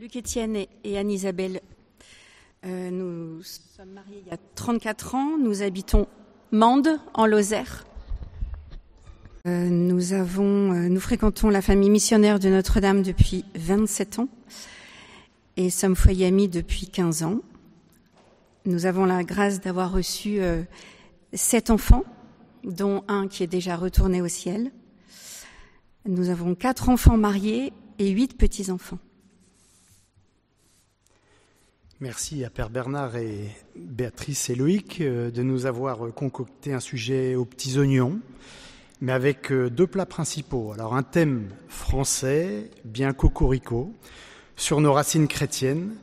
Luc Étienne et Anne-Isabelle, euh, nous sommes mariés il y a 34 ans. Nous habitons Mende, en Lozère. Euh, euh, nous fréquentons la famille missionnaire de Notre-Dame depuis 27 ans et sommes foyer amis depuis 15 ans. Nous avons la grâce d'avoir reçu sept enfants, dont un qui est déjà retourné au ciel. Nous avons quatre enfants mariés et huit petits-enfants. Merci à Père Bernard et Béatrice et Loïc euh, de nous avoir concocté un sujet aux petits oignons, mais avec euh, deux plats principaux. Alors un thème français, bien cocorico, sur nos racines chrétiennes,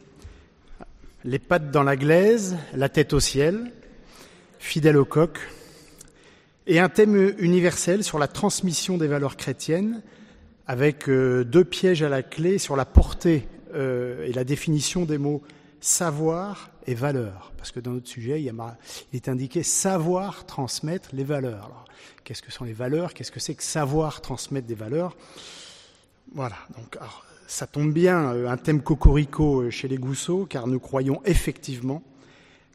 les pattes dans la glaise, la tête au ciel, fidèle au coq, et un thème universel sur la transmission des valeurs chrétiennes, avec euh, deux pièges à la clé sur la portée et la définition des mots savoir et valeur. Parce que dans notre sujet, il, est indiqué savoir transmettre les valeurs. Alors, qu'est-ce que sont les valeurs? Qu'est-ce que c'est que savoir transmettre des valeurs? Voilà, donc ça tombe bien, euh, un thème cocorico euh, chez les Gousseaux, car nous croyons effectivement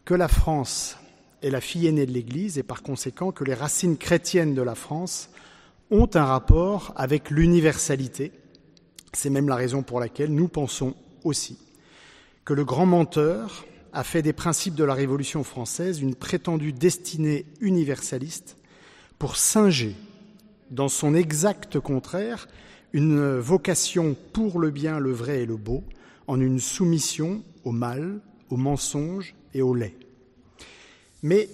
que la France est la fille aînée de l'Église et par conséquent que les racines chrétiennes de la France ont un rapport avec l'universalité. C'est même la raison pour laquelle nous pensons aussi le grand menteur a fait des principes de la Révolution française une prétendue destinée universaliste pour singer, dans son exact contraire, une vocation pour le bien, le vrai et le beau, en une soumission au mal, au mensonge et au lait. Mais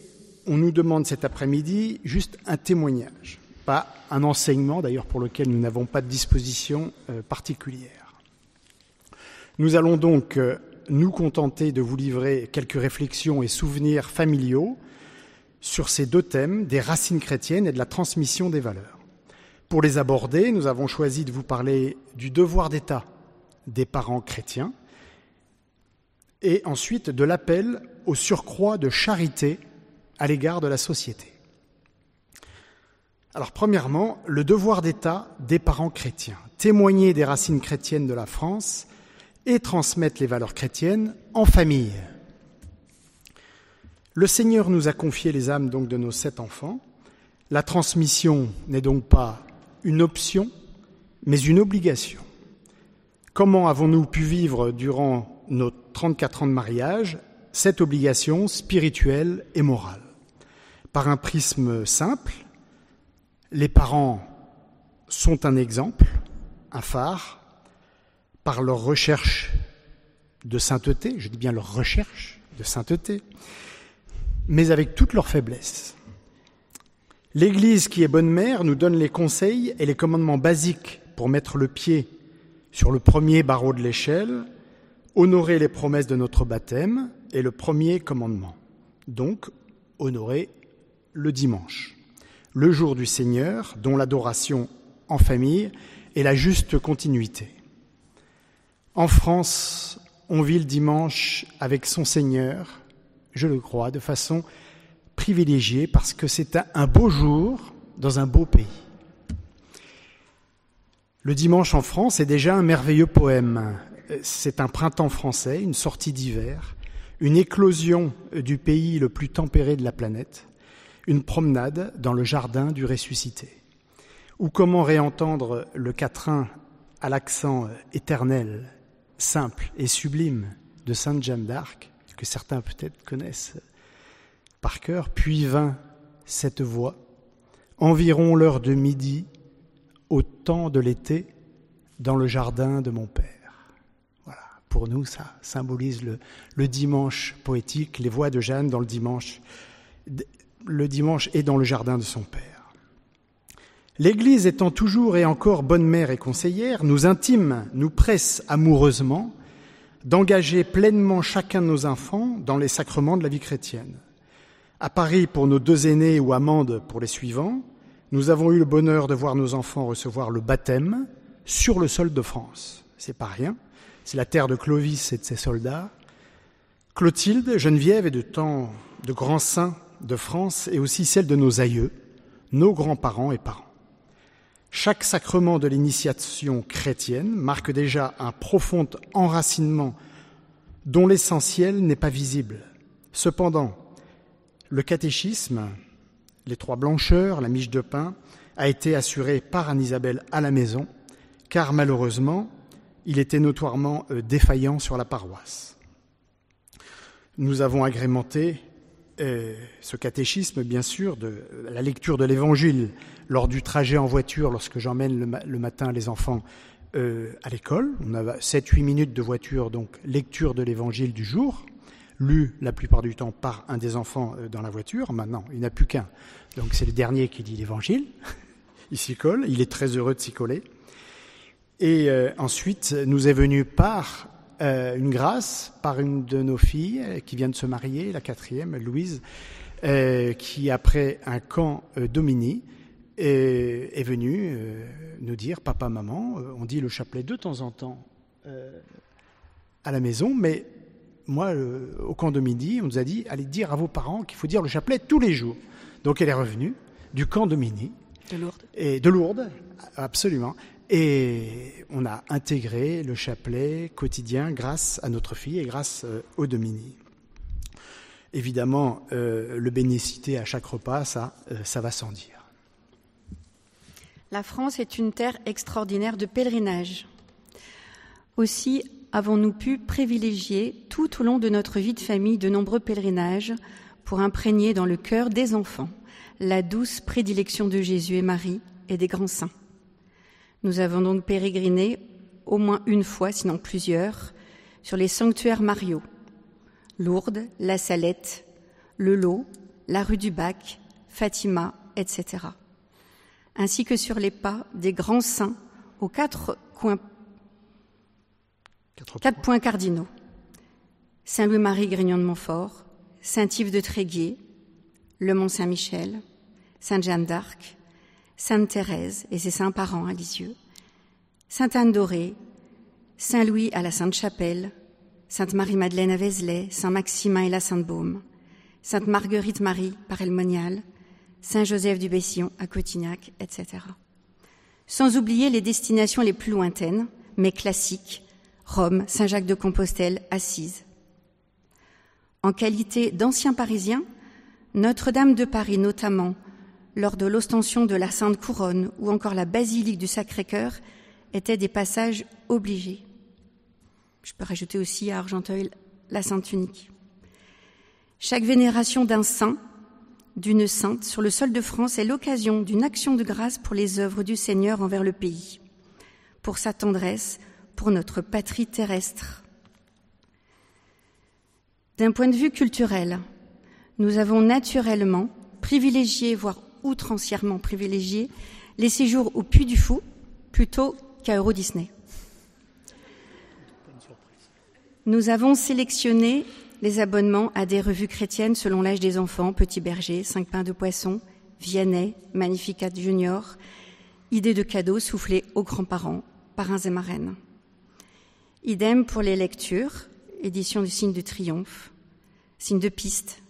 on nous demande cet après-midi juste un témoignage, pas un enseignement d'ailleurs pour lequel nous n'avons pas de disposition euh, particulière. Nous allons donc euh, nous contenter de vous livrer quelques réflexions et souvenirs familiaux sur ces deux thèmes, des racines chrétiennes et de la transmission des valeurs. Pour les aborder, nous avons choisi de vous parler du devoir d'État des parents chrétiens et ensuite de l'appel au surcroît de charité à l'égard de la société. Alors premièrement, le devoir d'État des parents chrétiens, témoigner des racines chrétiennes de la France et transmettre les valeurs chrétiennes en famille. Le Seigneur nous a confié les âmes donc de nos sept enfants. La transmission n'est donc pas une option, mais une obligation. Comment avons-nous pu vivre durant nos 34 ans de mariage cette obligation spirituelle et morale? Par un prisme simple, les parents sont un exemple, un phare, par leur recherche de sainteté, je dis bien leur recherche de sainteté, mais avec toute leur faiblesse. L'Église qui est bonne mère nous donne les conseils et les commandements basiques pour mettre le pied sur le premier barreau de l'échelle, honorer les promesses de notre baptême et le premier commandement. Donc, honorer le dimanche, le jour du Seigneur, dont l'adoration en famille est la juste continuité. En France, on vit le dimanche avec son Seigneur, je le crois, de façon privilégiée parce que c'est un beau jour dans un beau pays. Le dimanche en France est déjà un merveilleux poème. C'est un printemps français, une sortie d'hiver, une éclosion du pays le plus tempéré de la planète, une promenade dans le jardin du ressuscité. Ou comment réentendre le quatrain à l'accent éternel simple et sublime de Sainte Jeanne d'Arc, que certains peut-être connaissent par cœur, puis vint cette voix, environ l'heure de midi, au temps de l'été, dans le jardin de mon Père. Voilà, pour nous, ça symbolise le, le dimanche poétique, les voix de Jeanne dans le dimanche, le dimanche et dans le jardin de son Père. L'Église étant toujours et encore bonne mère et conseillère, nous intime, nous presse amoureusement d'engager pleinement chacun de nos enfants dans les sacrements de la vie chrétienne. À Paris pour nos deux aînés ou à Mende pour les suivants, nous avons eu le bonheur de voir nos enfants recevoir le baptême sur le sol de France. C'est pas rien. C'est la terre de Clovis et de ses soldats. Clotilde, Geneviève et de tant de grands saints de France et aussi celle de nos aïeux, nos grands-parents et parents. Chaque sacrement de l'initiation chrétienne marque déjà un profond enracinement dont l'essentiel n'est pas visible. Cependant, le catéchisme, les trois blancheurs, la miche de pain, a été assuré par Anne-Isabelle à la maison, car malheureusement, il était notoirement euh, défaillant sur la paroisse. Nous avons agrémenté euh, ce catéchisme, bien sûr, de la lecture de l'Évangile lors du trajet en voiture, lorsque j'emmène le, matin les enfants euh, à l'école. On a 7-8 minutes de voiture, donc lecture de l'Évangile du jour, lu la plupart du temps par un des enfants dans la voiture. Maintenant, il n'y en a plus qu'un, donc c'est le dernier qui lit l'Évangile. il s'y colle, il est très heureux de s'y coller. Et euh, ensuite, nous est venu par euh, une grâce, par une de nos filles euh, qui vient de se marier, la quatrième, Louise, qui après un camp Domini est, est venue nous dire, papa, maman, on dit le chapelet de temps en temps à la maison, mais moi, au camp Domini, on nous a dit, allez dire à vos parents qu'il faut dire le chapelet tous les jours. Donc elle est revenue du camp Domini de Lourdes. Et de Lourdes, absolument. Et on a intégré le chapelet quotidien grâce à notre fille et grâce euh, au Domini. Évidemment, euh, le bénécité à chaque repas, ça, euh, ça va sans dire. La France est une terre extraordinaire de pèlerinage. Aussi avons-nous pu privilégier tout au long de notre vie de famille de nombreux pèlerinages pour imprégner dans le cœur des enfants la douce prédilection de Jésus et Marie et des grands saints. Nous avons donc pérégriné au moins une fois, sinon plusieurs, sur les sanctuaires Mario, Lourdes, La Salette, Le Lot, la rue du Bac, Fatima, etc. Ainsi que sur les pas des grands saints aux quatre coins, quatre points cardinaux. Saint-Louis-Marie Grignon de Montfort, Saint-Yves de Tréguier, le Mont Saint-Michel, Sainte Jeanne d'Arc, Sainte Thérèse et ses saints parents à Lisieux, Sainte Anne Dorée, Saint Louis à la Sainte-Chapelle, Sainte Marie-Madeleine à Vézelay, Saint Maximin et la Sainte-Baume, Sainte Marguerite Marie par Elmonial, Saint Joseph du Bessillon à Cotignac, etc. Sans oublier les destinations les plus lointaines, mais classiques, Rome, Saint-Jacques de Compostelle, Assise. En qualité d'anciens Parisiens, notre-Dame de Paris notamment, lors de l'ostension de la Sainte Couronne ou encore la basilique du Sacré-Cœur, étaient des passages obligés. Je peux rajouter aussi à Argenteuil la Sainte Unique. Chaque vénération d'un saint, d'une sainte sur le sol de France est l'occasion d'une action de grâce pour les œuvres du Seigneur envers le pays, pour sa tendresse, pour notre patrie terrestre. D'un point de vue culturel, nous avons naturellement privilégié, voire outrancièrement privilégié, les séjours au Puy du Fou plutôt qu'à Euro Disney. Nous avons sélectionné les abonnements à des revues chrétiennes selon l'âge des enfants, Petit Berger, Cinq pains de poisson, Vianney, Magnificat Junior, idées de cadeaux soufflées aux grands-parents, parrains et marraines. Idem pour les lectures, édition du signe de triomphe, signe de piste,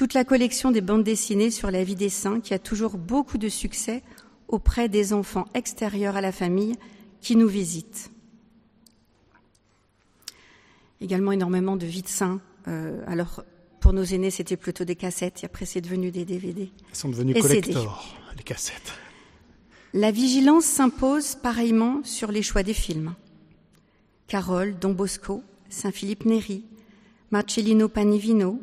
toute la collection des bandes dessinées sur la vie des saints qui a toujours beaucoup de succès auprès des enfants extérieurs à la famille qui nous visitent. Également énormément de vie de saints. Euh, alors, pour nos aînés, c'était plutôt des cassettes, et après, c'est devenu des DVD. Elles sont devenues collector, les cassettes. La vigilance s'impose pareillement sur les choix des films. Carole, Don Bosco, Saint-Philippe Néri, Marcellino Panivino,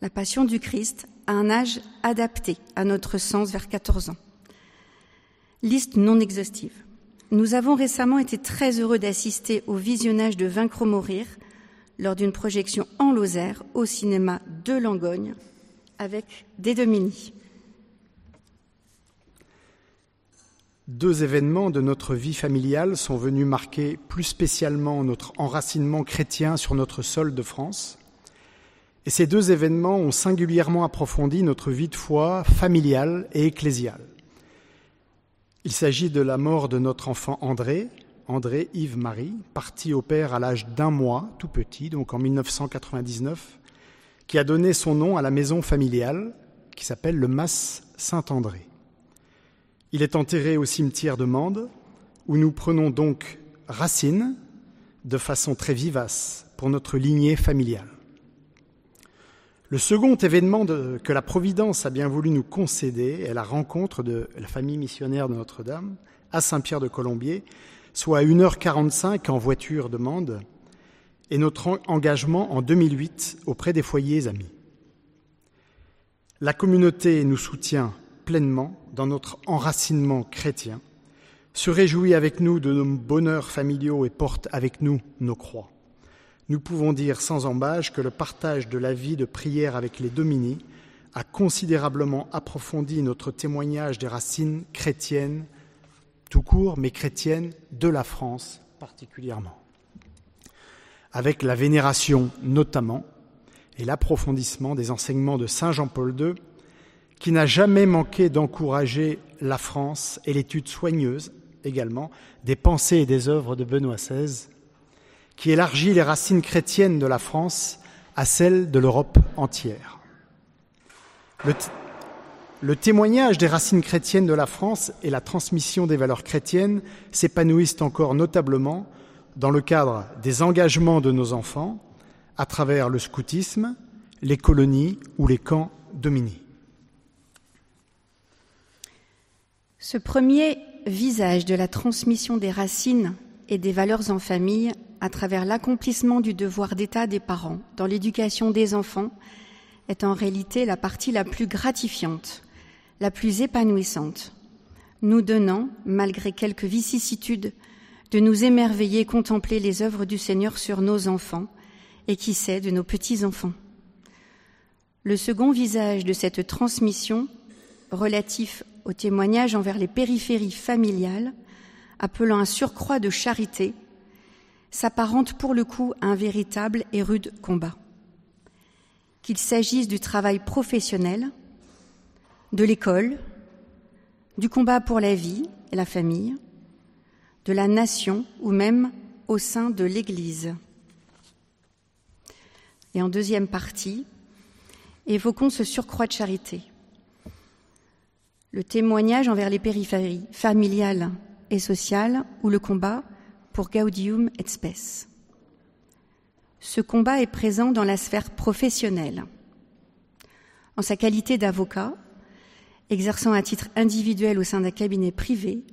la passion du Christ à un âge adapté à notre sens vers 14 ans. Liste non exhaustive. Nous avons récemment été très heureux d'assister au visionnage de Vaincre ou mourir lors d'une projection en Lozère au cinéma de Langogne avec des Domini. Deux événements de notre vie familiale sont venus marquer plus spécialement notre enracinement chrétien sur notre sol de France. Et ces deux événements ont singulièrement approfondi notre vie de foi familiale et ecclésiale. Il s'agit de la mort de notre enfant André, André Yves Marie, parti au père à l'âge d'un mois, tout petit, donc en 1999, qui a donné son nom à la maison familiale qui s'appelle le Mas Saint-André. Il est enterré au cimetière de Mende, où nous prenons donc racine de façon très vivace pour notre lignée familiale. Le second événement que la Providence a bien voulu nous concéder est la rencontre de la famille missionnaire de Notre-Dame à Saint-Pierre de Colombier, soit à 1h45 en voiture de Mende, et notre engagement en 2008 auprès des foyers amis. La communauté nous soutient pleinement dans notre enracinement chrétien, se réjouit avec nous de nos bonheurs familiaux et porte avec nous nos croix. Nous pouvons dire sans embâche que le partage de la vie de prière avec les Domini a considérablement approfondi notre témoignage des racines chrétiennes, tout court, mais chrétiennes de la France particulièrement. Avec la vénération notamment et l'approfondissement des enseignements de Saint Jean-Paul II, qui n'a jamais manqué d'encourager la France et l'étude soigneuse également des pensées et des œuvres de Benoît XVI, qui élargit les racines chrétiennes de la France à celles de l'Europe entière. Le, témoignage des racines chrétiennes de la France et la transmission des valeurs chrétiennes s'épanouissent encore notablement dans le cadre des engagements de nos enfants à travers le scoutisme, les colonies ou les camps dominés. Ce premier visage de la transmission des racines et des valeurs en famille à travers l'accomplissement du devoir d'État des parents dans l'éducation des enfants est en réalité la partie la plus gratifiante, la plus épanouissante, nous donnant, malgré quelques vicissitudes de nous émerveiller, contempler les œuvres du Seigneur sur nos enfants et qui sait de nos petits-enfants. Le second visage de cette transmission, relatif au témoignage envers les périphéries familiales, appelant un surcroît de charité, s'apparente pour le coup à un véritable et rude combat. Qu'il s'agisse du travail professionnel, de l'école, du combat pour la vie et la famille, de la nation ou même au sein de l'Église. Et en deuxième partie, évoquons ce surcroît de charité. Le témoignage envers les périphéries familiales et sociales ou le combat pour Gaudium et Spes. Ce combat est présent dans la sphère professionnelle. En sa qualité d'avocat, exerçant à titre individuel au sein d'un cabinet privé,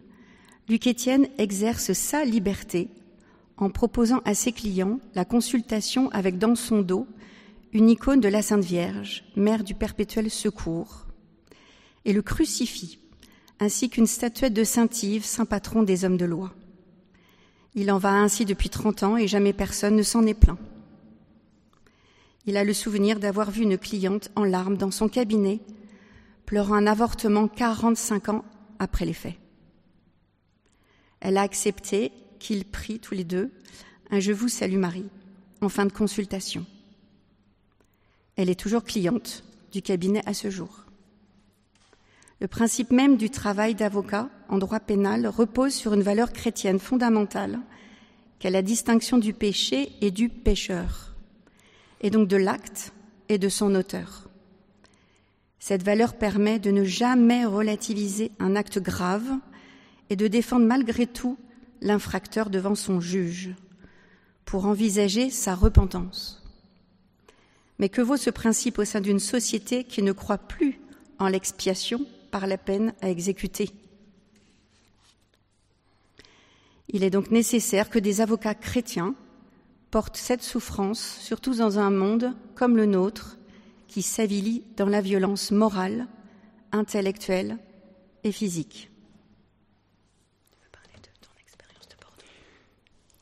Luc Étienne exerce sa liberté en proposant à ses clients la consultation avec dans son dos une icône de la Sainte Vierge, mère du perpétuel secours, et le crucifix, ainsi qu'une statuette de Saint Yves, saint patron des hommes de loi. Il en va ainsi depuis trente ans et jamais personne ne s'en est plaint. Il a le souvenir d'avoir vu une cliente en larmes dans son cabinet, pleurant un avortement quarante-cinq ans après les faits. Elle a accepté qu'ils prient tous les deux un Je vous salue Marie en fin de consultation. Elle est toujours cliente du cabinet à ce jour. Le principe même du travail d'avocat en droit pénal repose sur une valeur chrétienne fondamentale qu'est la distinction du péché et du pécheur, et donc de l'acte et de son auteur. Cette valeur permet de ne jamais relativiser un acte grave et de défendre malgré tout l'infracteur devant son juge pour envisager sa repentance. Mais que vaut ce principe au sein d'une société qui ne croit plus en l'expiation par la peine à exécuter Il est donc nécessaire que des avocats chrétiens portent cette souffrance, surtout dans un monde comme le nôtre, qui s'avilit dans la violence morale, intellectuelle et physique.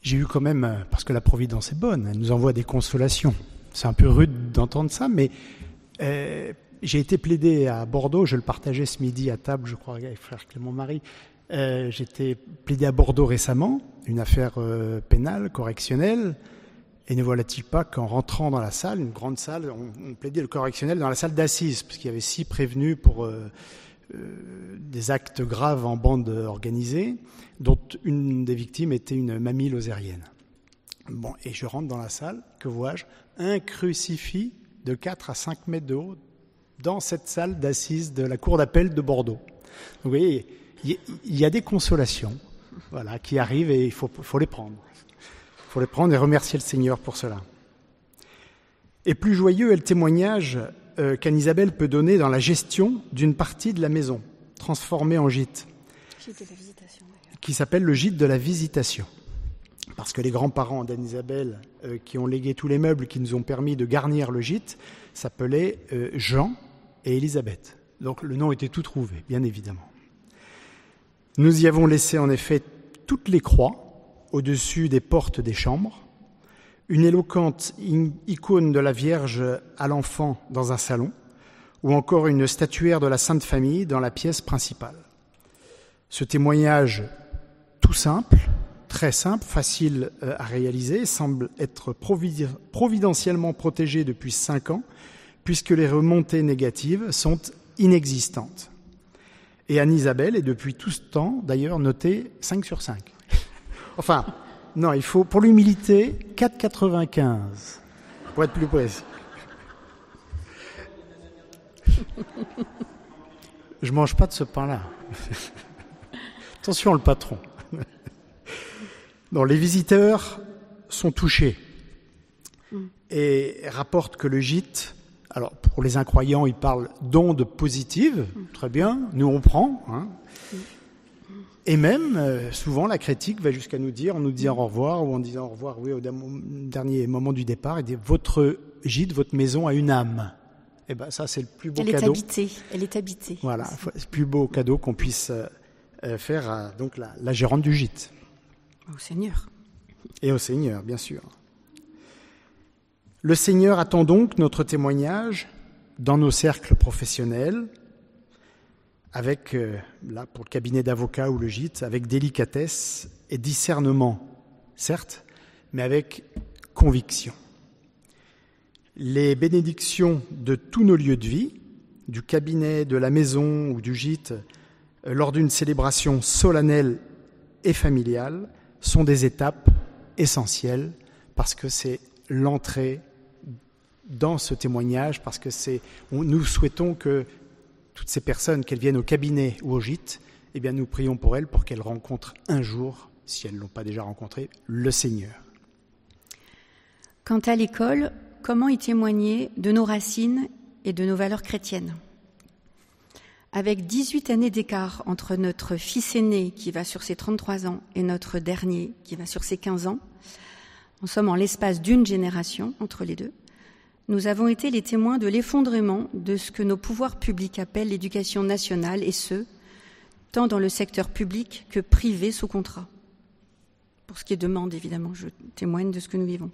j'ai eu quand même, parce que la Providence est bonne, elle nous envoie des consolations. C'est un peu rude d'entendre ça, mais euh, j'ai été plaidé à Bordeaux, je le partageais ce midi à table, je crois, avec frère Clément Marie. Euh, J'étais plaidé à Bordeaux récemment, une affaire euh, pénale, correctionnelle, et ne voilà-t-il pas qu'en rentrant dans la salle, une grande salle, on, on plaidait le correctionnel dans la salle d'assises, parce qu'il y avait six prévenus pour euh, euh, des actes graves en bande organisée, dont une des victimes était une mamie lozérienne. Bon, et je rentre dans la salle, que vois-je? Un crucifix de 4 à 5 mètres de haut dans cette salle d'assises de la cour d'appel de Bordeaux. vous voyez, il y a des consolations voilà, qui arrivent et il faut, faut les prendre. Il faut les prendre et remercier le Seigneur pour cela. Et plus joyeux est le témoignage euh, qu'Anne-Isabelle peut donner dans la gestion d'une partie de la maison, transformée en gîte, qui s'appelle le gîte de la visitation. Parce que les grands-parents d'Anne-Isabelle, euh, qui ont légué tous les meubles qui nous ont permis de garnir le gîte, s'appelaient euh, Jean et Élisabeth. Donc le nom était tout trouvé, bien évidemment. Nous y avons laissé en effet toutes les croix au-dessus des portes des chambres, une éloquente icône de la Vierge à l'enfant dans un salon, ou encore une statuaire de la Sainte Famille dans la pièce principale. Ce témoignage tout simple, très simple, facile euh, à réaliser, semble être providentiellement protégé depuis cinq ans, puisque les remontées négatives sont inexistantes. Et Anne-Isabelle est depuis tout ce temps, d'ailleurs, notée 5 sur 5. enfin, non, il faut, pour l'humilité, 4,95, pour être plus précis. Je mange pas de ce pain-là. Attention, le patron. Non, les visiteurs sont touchés et rapportent que le gîte, alors pour les incroyants, ils parlent d'ondes positives, très bien, nous on prend. Hein. Et même, euh, souvent, la critique va jusqu'à nous dire, en nous disant au revoir, ou en disant au revoir, oui, au dernier moment du départ, il dit, votre gîte, votre maison a une âme. Et eh ben, ça, c'est le plus beau cadeau. Elle est habitée. Elle est habitée. Voilà, c'est le plus beau cadeau qu'on puisse euh, euh, faire à donc la, la gérante du gîte. Au Seigneur. Et au Seigneur, bien sûr. Le Seigneur attend donc notre témoignage dans nos cercles professionnels, avec, euh, là, pour le cabinet d'avocat ou le gîte, avec délicatesse et discernement, certes, mais avec conviction. Les bénédictions de tous nos lieux de vie, du cabinet, de la maison ou du gîte, euh, lors d'une célébration solennelle et familiale, sont des étapes essentielles parce que c'est l'entrée dans ce témoignage, parce que c'est, nous souhaitons que toutes ces personnes, qu'elles viennent au cabinet ou au gîte, eh nous prions pour elles pour qu'elles rencontrent un jour, si elles ne l'ont pas déjà rencontré, le Seigneur. Quant à l'école, comment y témoigner de nos racines et de nos valeurs chrétiennes? Avec 18 années d'écart entre notre fils aîné qui va sur ses 33 ans et notre dernier qui va sur ses 15 ans, en somme en l'espace d'une génération entre les deux, nous avons été les témoins de l'effondrement de ce que nos pouvoirs publics appellent l'éducation nationale, et ce, tant dans le secteur public que privé sous contrat. Pour ce qui est demande, évidemment, je témoigne de ce que nous vivons.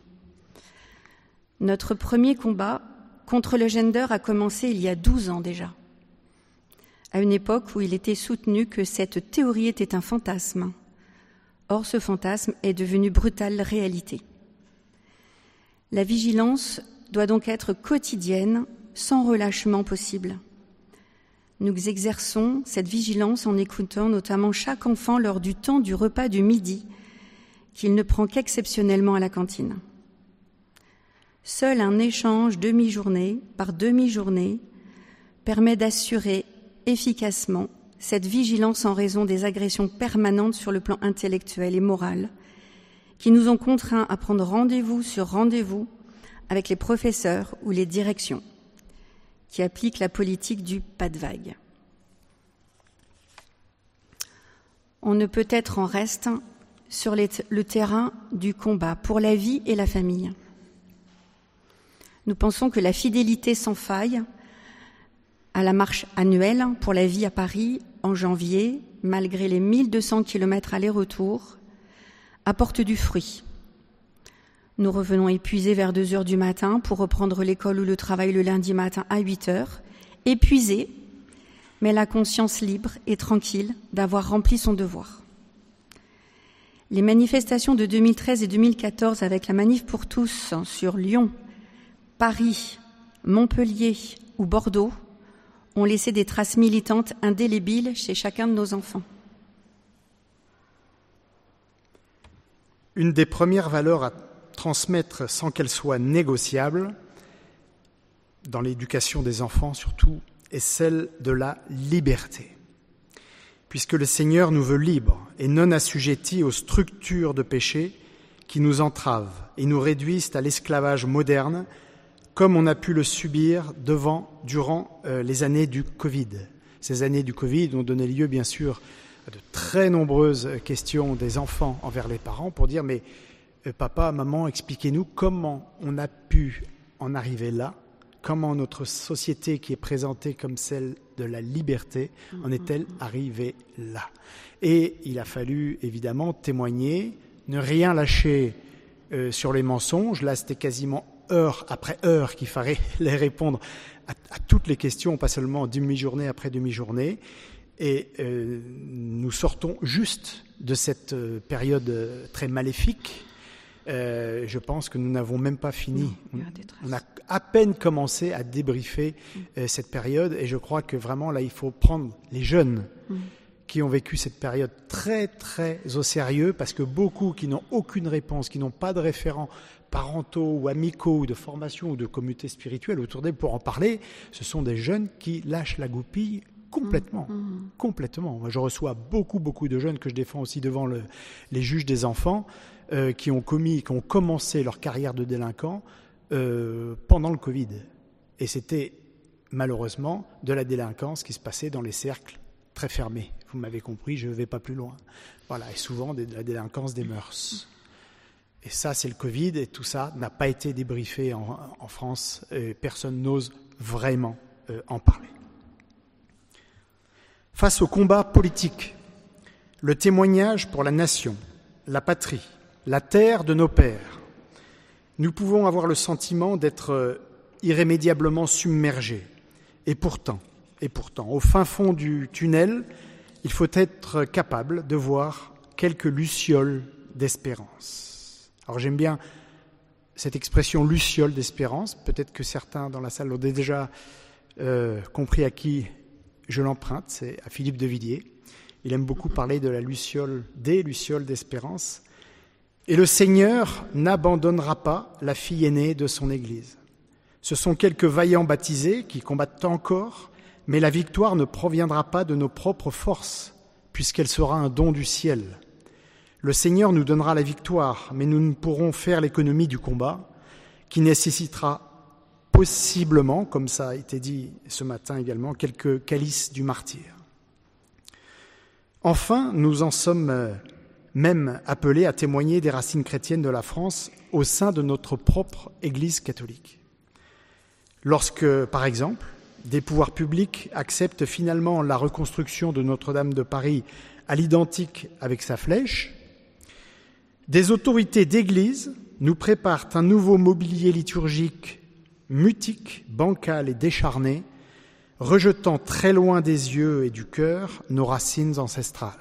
Notre premier combat contre le gender a commencé il y a 12 ans déjà, à une époque où il était soutenu que cette théorie était un fantasme. Or, ce fantasme est devenu brutale réalité. La vigilance doit donc être quotidienne, sans relâchement possible. Nous exerçons cette vigilance en écoutant notamment chaque enfant lors du temps du repas du midi, qu'il ne prend qu'exceptionnellement à la cantine. Seul un échange demi-journée par demi-journée permet d'assurer efficacement cette vigilance en raison des agressions permanentes sur le plan intellectuel et moral qui nous ont contraints à prendre rendez-vous sur rendez-vous avec les professeurs ou les directions qui appliquent la politique du pas de vague. On ne peut être en reste sur le terrain du combat pour la vie et la famille. Nous pensons que la fidélité sans faille à la marche annuelle pour la vie à Paris en janvier, malgré les 1200 kilomètres aller-retour, apporte du fruit. Nous revenons épuisés vers 2 heures du matin pour reprendre l'école ou le travail le lundi matin à 8 heures, épuisés, mais la conscience libre et tranquille d'avoir rempli son devoir. Les manifestations de 2013 et 2014 avec la manif pour tous sur Lyon, Paris, Montpellier ou Bordeaux ont laissé des traces militantes indélébiles chez chacun de nos enfants. Une des premières valeurs à transmettre sans qu'elle soit négociable, dans l'éducation des enfants surtout, est celle de la liberté. puisque le Seigneur nous veut libres et non assujettis aux structures de péché qui nous entravent et nous réduisent à l'esclavage moderne, comme on a pu le subir devant, durant euh, les années du Covid. Ces années du Covid ont donné lieu, bien sûr, à de très nombreuses questions des enfants envers les parents pour dire mais euh, papa, maman, expliquez-nous comment on a pu en arriver là, comment notre société qui est présentée comme celle de la liberté en est-elle arrivée là? Et il a fallu évidemment témoigner, ne rien lâcher euh, sur les mensonges. Là, c'était quasiment heure après heure qu'il fallait les répondre à, toutes les questions, pas seulement demi-journée après demi-journée. Et euh, nous sortons juste de cette euh, période très maléfique. je pense que nous n'avons même pas fini. on, a à peine commencé à débriefer cette période et je crois que vraiment là, il faut prendre les jeunes. Mm qui ont vécu cette période très très au sérieux parce que beaucoup qui n'ont aucune réponse, qui n'ont pas de référents parentaux ou amicaux ou de formation ou de communauté spirituelle autour d'eux pour en parler, ce sont des jeunes qui lâchent la goupille complètement, mmh, mmh. complètement. Moi, je reçois beaucoup beaucoup de jeunes que je défends aussi devant le, les juges des enfants euh, qui ont commis, qui ont commencé leur carrière de délinquant euh, pendant le Covid, et c'était malheureusement de la délinquance qui se passait dans les cercles très fermés vous m'avez compris, je ne vais pas plus loin. Voilà, et souvent de la délinquance des mœurs. Et ça, c'est le Covid, et tout ça n'a pas été débriefé en, France, et personne n'ose vraiment euh, en parler. Face au combat politique, le témoignage pour la nation, la patrie, la terre de nos pères, nous pouvons avoir le sentiment d'être euh, irrémédiablement submergés. Et pourtant, et pourtant, au fin fond du tunnel, il faut être capable de voir quelques lucioles d'espérance. Alors j'aime bien cette expression luciole d'espérance. Peut-être que certains dans la salle l'ont déjà euh, compris à qui je l'emprunte, c'est à Philippe de Villiers. Il aime beaucoup parler de la luciole, des lucioles d'espérance. Et le Seigneur n'abandonnera pas la fille aînée de son Église. Ce sont quelques vaillants baptisés qui combattent encore mais la victoire ne proviendra pas de nos propres forces, puisqu'elle sera un don du ciel. Le Seigneur nous donnera la victoire, mais nous ne pourrons faire l'économie du combat, qui nécessitera possiblement, comme ça a été dit ce matin également, quelques calices du martyr. Enfin, nous en sommes même appelés à témoigner des racines chrétiennes de la France au sein de notre propre Église catholique. Lorsque, par exemple, des pouvoirs publics acceptent finalement la reconstruction de Notre-Dame de Paris à l'identique avec sa flèche, des autorités d'Église nous préparent un nouveau mobilier liturgique mutique, bancal et décharné, rejetant très loin des yeux et du cœur nos racines ancestrales.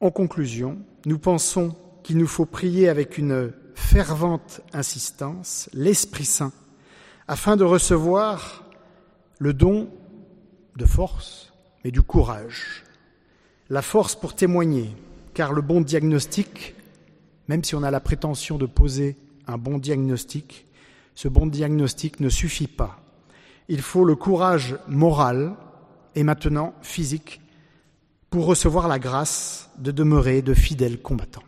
En conclusion, nous pensons qu'il nous faut prier avec une fervente insistance l'Esprit Saint afin de recevoir le don de force, mais du courage. La force pour témoigner, car le bon diagnostic, même si on a la prétention de poser un bon diagnostic, ce bon diagnostic ne suffit pas. Il faut le courage moral et maintenant physique pour recevoir la grâce de demeurer de fidèles combattants.